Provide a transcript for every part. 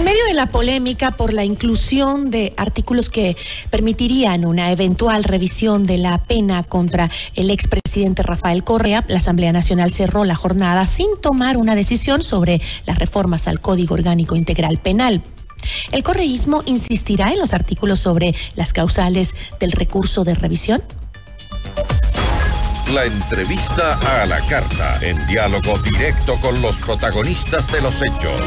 En medio de la polémica por la inclusión de artículos que permitirían una eventual revisión de la pena contra el expresidente Rafael Correa, la Asamblea Nacional cerró la jornada sin tomar una decisión sobre las reformas al Código Orgánico Integral Penal. ¿El correísmo insistirá en los artículos sobre las causales del recurso de revisión? La entrevista a la carta, en diálogo directo con los protagonistas de los hechos.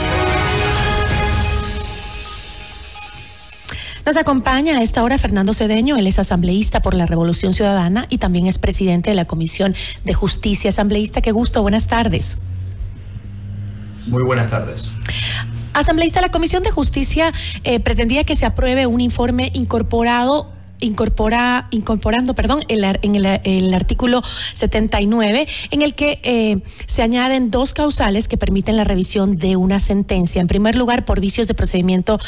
Nos acompaña a esta hora Fernando Cedeño, él es asambleísta por la Revolución Ciudadana y también es presidente de la Comisión de Justicia. Asambleísta, qué gusto, buenas tardes. Muy buenas tardes. Asambleísta, la Comisión de Justicia eh, pretendía que se apruebe un informe incorporado incorpora, incorporando perdón, el, en el, artículo 79, en el que eh, se añaden dos causales que permiten la revisión de una sentencia. En primer lugar, por vicios de procedimiento.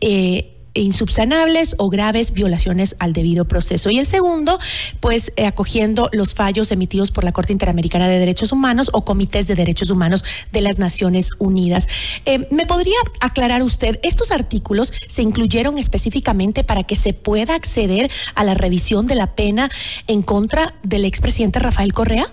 Eh, insubsanables o graves violaciones al debido proceso. Y el segundo, pues eh, acogiendo los fallos emitidos por la Corte Interamericana de Derechos Humanos o comités de derechos humanos de las Naciones Unidas. Eh, ¿Me podría aclarar usted, estos artículos se incluyeron específicamente para que se pueda acceder a la revisión de la pena en contra del expresidente Rafael Correa?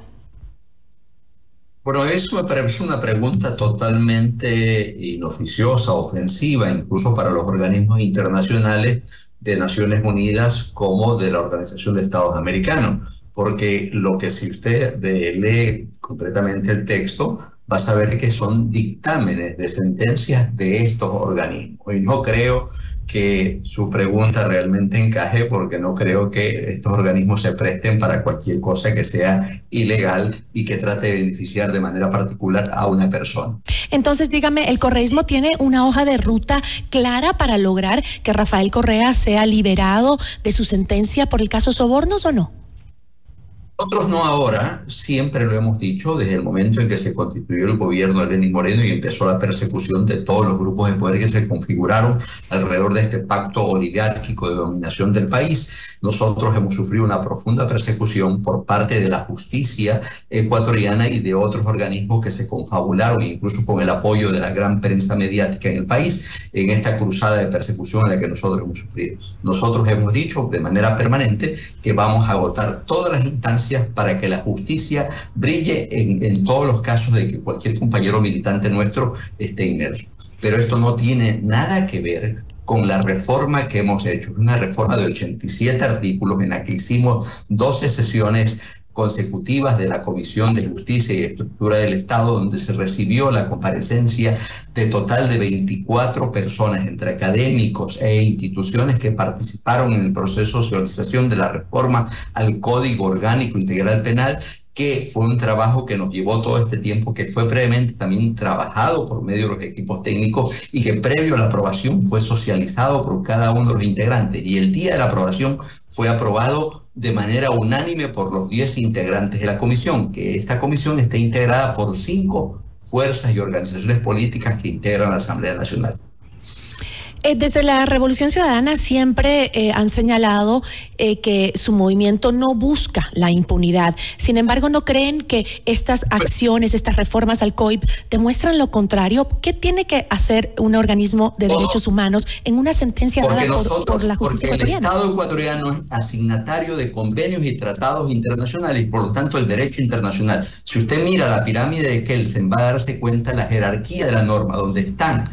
Bueno, eso me parece una pregunta totalmente inoficiosa, ofensiva, incluso para los organismos internacionales de Naciones Unidas como de la Organización de Estados Americanos, porque lo que si usted lee completamente el texto, va a saber que son dictámenes de sentencias de estos organismos. Y no creo que su pregunta realmente encaje porque no creo que estos organismos se presten para cualquier cosa que sea ilegal y que trate de beneficiar de manera particular a una persona. Entonces, dígame, ¿el correísmo tiene una hoja de ruta clara para lograr que Rafael Correa sea liberado de su sentencia por el caso Sobornos o no? Nosotros no ahora, siempre lo hemos dicho desde el momento en que se constituyó el gobierno de Lenín Moreno y empezó la persecución de todos los grupos de poder que se configuraron alrededor de este pacto oligárquico de dominación del país. Nosotros hemos sufrido una profunda persecución por parte de la justicia ecuatoriana y de otros organismos que se confabularon, incluso con el apoyo de la gran prensa mediática en el país, en esta cruzada de persecución en la que nosotros hemos sufrido. Nosotros hemos dicho de manera permanente que vamos a agotar todas las instancias para que la justicia brille en, todos los casos de que cualquier compañero militante nuestro esté inmerso. Pero esto no tiene nada que ver con la reforma que hemos hecho. Una reforma de 87 artículos en la que hicimos 12 sesiones consecutivas de la Comisión de Justicia y Estructura del Estado, donde se recibió la comparecencia de total de 24 personas, entre académicos e instituciones que participaron en el proceso de socialización de la reforma al Código Orgánico Integral Penal que fue un trabajo que nos llevó todo este tiempo, que fue previamente también trabajado por medio de los equipos técnicos y que previo a la aprobación fue socializado por cada uno de los integrantes. Y el día de la aprobación fue aprobado de manera unánime por los 10 integrantes de la comisión, que esta comisión está integrada por cinco fuerzas y organizaciones políticas que integran la Asamblea Nacional. Eh, desde la Revolución Ciudadana siempre eh, han señalado eh, que su movimiento no busca la impunidad. Sin embargo, ¿no creen que estas acciones, estas reformas al COIP demuestran lo contrario? ¿Qué tiene que hacer un organismo de derechos humanos en una sentencia dada por, la justicia porque el Estado ecuatoriano es asignatario de convenios y tratados internacionales y por lo tanto el derecho internacional. Si usted mira la pirámide de Kelsen va a darse cuenta la jerarquía de la norma, donde están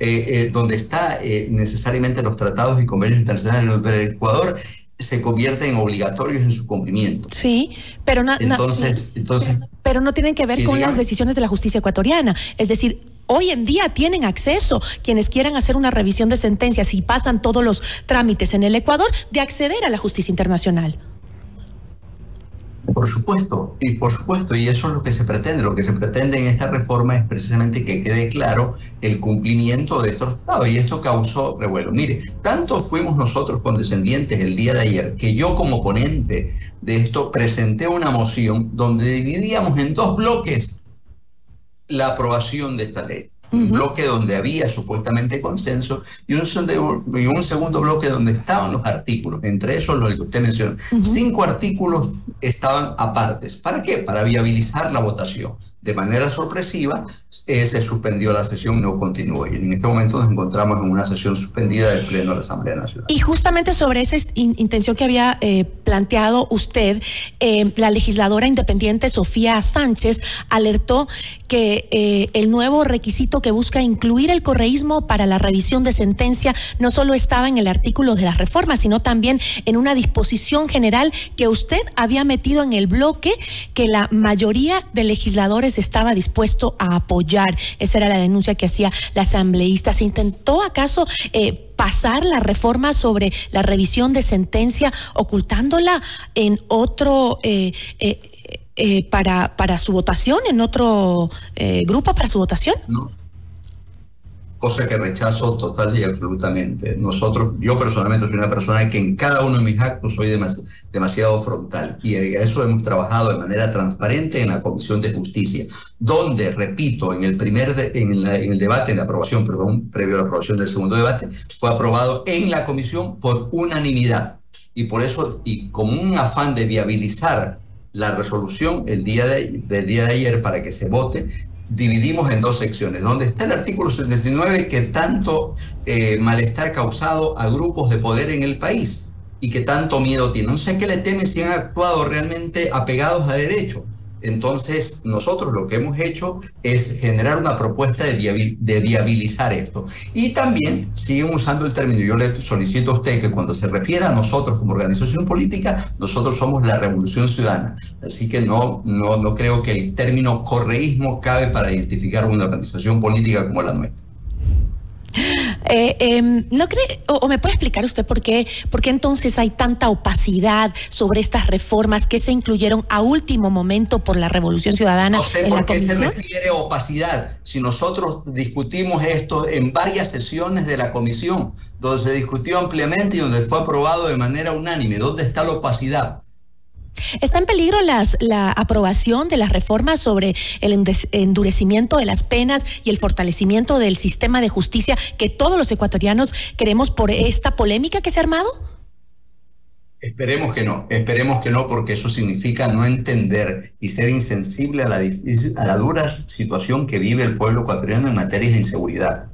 eh, eh, donde está eh, necesariamente los tratados y convenios internacionales del Ecuador se convierten en obligatorios en su cumplimiento. Sí, pero no, entonces, entonces, pero no tienen que ver con las decisiones de la justicia ecuatoriana. Es decir, hoy en día tienen acceso quienes quieran hacer una revisión de sentencias y pasan todos los trámites en el Ecuador de acceder a la justicia internacional. Por supuesto, y por supuesto, y eso es lo que se pretende. Lo que se pretende en esta reforma es precisamente que quede claro el cumplimiento de estos tratados. Y esto causó revuelo. Mire, tanto fuimos nosotros condescendientes el día de ayer que yo como ponente de esto presenté una moción donde dividíamos en dos bloques la aprobación de esta ley un bloque donde había supuestamente consenso y un, y un, segundo bloque donde estaban los artículos, entre esos los que usted mencionó. Cinco artículos estaban apartes. ¿Para qué? Para viabilizar la votación. de manera sorpresiva, eh, se suspendió la sesión y no continuó. Y en este momento nos encontramos en una sesión suspendida del Pleno de la Asamblea Nacional. Y justamente sobre esa intención que había eh, planteado usted, eh, la legisladora independiente Sofía Sánchez alertó que el nuevo requisito que busca incluir el correísmo para la revisión de sentencia no solo estaba en el artículo de las reformas, sino también en una disposición general que usted había metido en el bloque que la mayoría de legisladores estaba dispuesto a apoyar. Esa era la denuncia que hacía la asambleísta. ¿Se intentó acaso eh, pasar la reforma sobre la revisión de sentencia ocultándola en otro... Eh, eh, para, para su votación, en otro grupo para su votación? No cosa que rechazo total y absolutamente. Nosotros, yo personalmente soy una persona que en cada uno de mis actos soy demasiado frontal y a eso hemos trabajado de manera transparente en la Comisión de Justicia, donde, repito, en el primer en, en, el debate, en la aprobación, perdón, previo a la aprobación del segundo debate, fue aprobado en la comisión por unanimidad. Y por eso, y como un afán de viabilizar la resolución el día de, del día de ayer para que se vote, dividimos en dos secciones, donde está el artículo 79 que tanto eh, malestar causado a grupos de poder en el país y que tanto miedo tienen. No sé qué le temen si han actuado realmente apegados a derecho. Entonces, nosotros lo que hemos hecho es generar una propuesta de, viabilizar esto. Y también siguen usando el término, yo le solicito a usted que cuando se refiera a nosotros como organización política, nosotros somos la revolución ciudadana. Así que no, no, no creo que el término correísmo cabe para identificar una organización política como la nuestra. Eh, em, ¿No cree, o, me puede explicar usted por qué, por qué entonces hay tanta opacidad sobre estas reformas que se incluyeron a último momento por la Revolución Ciudadana? No sé por qué se refiere opacidad. Si nosotros discutimos esto en varias sesiones de la comisión, donde se discutió ampliamente y donde fue aprobado de manera unánime, ¿dónde está la opacidad? ¿Está en peligro la aprobación de las reformas sobre el endurecimiento de las penas y el fortalecimiento del sistema de justicia que todos los ecuatorianos queremos por esta polémica que se ha armado? Esperemos que no, esperemos que no, porque eso significa no entender y ser insensible a la, a la dura situación que vive el pueblo ecuatoriano en materia de inseguridad.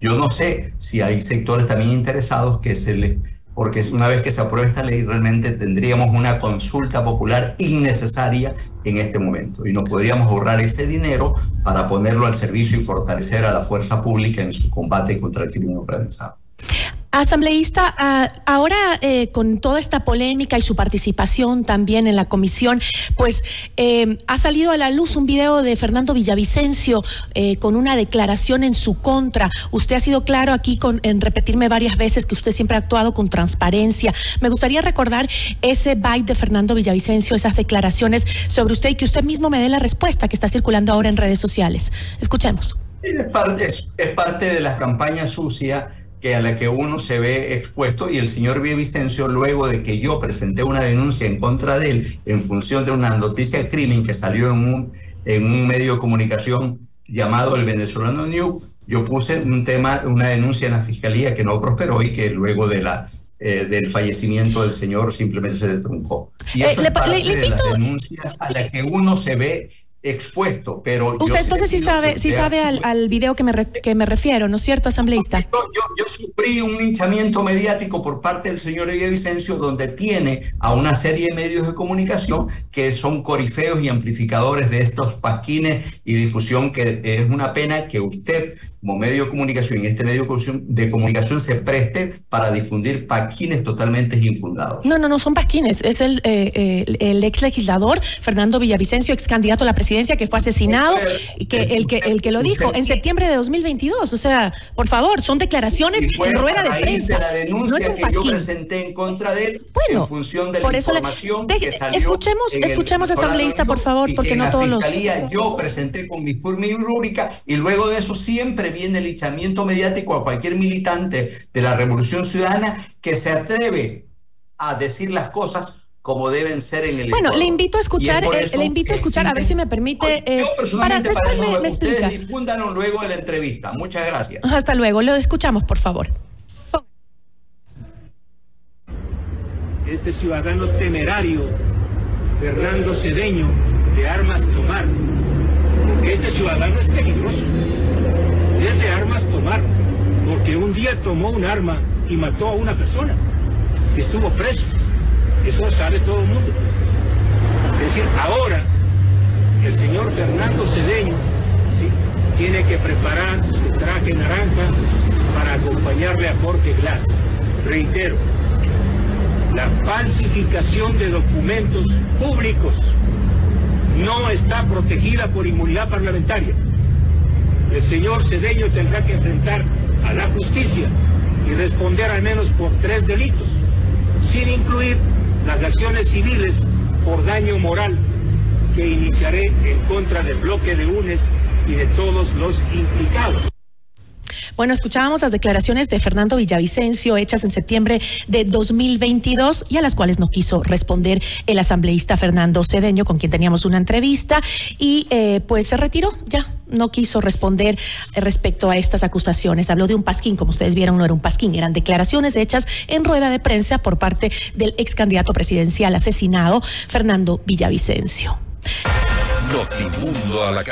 Yo no sé si hay sectores también interesados que se les porque una vez que se apruebe esta ley realmente tendríamos una consulta popular innecesaria en este momento y nos podríamos ahorrar ese dinero para ponerlo al servicio y fortalecer a la fuerza pública en su combate contra el crimen organizado. Asambleísta, ah, ahora eh, con toda esta polémica y su participación también en la comisión, pues eh, ha salido a la luz un video de Fernando Villavicencio eh, con una declaración en su contra. Usted ha sido claro aquí con, en repetirme varias veces que usted siempre ha actuado con transparencia. Me gustaría recordar ese byte de Fernando Villavicencio, esas declaraciones sobre usted y que usted mismo me dé la respuesta que está circulando ahora en redes sociales. Escuchemos. Es parte, es parte de la campaña sucia que a la que uno se ve expuesto y el señor Vicencio luego de que yo presenté una denuncia en contra de él en función de una noticia de crimen que salió en un, en un medio de comunicación llamado el Venezolano New, yo puse un tema, una denuncia en la fiscalía que no prosperó y que luego de la eh, del fallecimiento del señor simplemente se truncó. Y eh, eso es parte de las denuncias a las que uno se ve expuesto, pero... Usted entonces sí sabe, sí sabe al, al, video que me, que me refiero, ¿no es cierto, asambleísta? Yo, yo, sufrí un hinchamiento mediático por parte del señor Evia Vicencio, donde tiene a una serie de medios de comunicación que son corifeos y amplificadores de estos pasquines y difusión, que es una pena que usted como medio de comunicación y este medio de comunicación se preste para difundir paquines totalmente infundados. No, no, no son paquines, es el, eh, el, ex legislador Fernando Villavicencio, ex candidato a la presidencia que fue asesinado, que el que el que lo dijo en septiembre de 2022, o sea, por favor, son declaraciones en rueda de prensa. de la denuncia que yo presenté en contra de él bueno, en función de la información que salió escuchemos escuchemos asambleísta, por favor, porque no todos los yo presenté con mi forma rúbrica y luego de eso siempre viene el linchamiento mediático a cualquier militante de la Revolución Ciudadana que se atreve a decir las cosas como deben ser en el Bueno, le invito a escuchar, eh, le invito a escuchar, a ver si me permite. Eh, yo personalmente para, eso me, ustedes difúndanlo luego de la entrevista. Muchas gracias. Hasta luego, lo escuchamos, por favor. Este ciudadano temerario, Fernando Cedeño, de armas tomar ciudadano es peligroso. Es de armas tomar, porque un día tomó un arma y mató a una persona. Estuvo preso. Eso sabe todo el mundo. Es decir, ahora el señor Fernando Cedeño tiene que preparar su traje naranja para acompañarle a Jorge Glass. Reitero, la falsificación de documentos públicos no está protegida por inmunidad parlamentaria. El señor Cedeño tendrá que enfrentar a la justicia y responder al menos por tres delitos, sin incluir las acciones civiles por daño moral que iniciaré en contra del bloque de UNES y de todos los implicados. Bueno, escuchábamos las declaraciones de Fernando Villavicencio hechas en septiembre de 2022 y a las cuales no quiso responder el asambleísta Fernando Cedeño, con quien teníamos una entrevista, y eh, pues se retiró ya. No quiso responder respecto a estas acusaciones. Habló de un pasquín, como ustedes vieron, no era un pasquín, eran declaraciones hechas en rueda de prensa por parte del ex candidato presidencial asesinado, Fernando Villavicencio. A la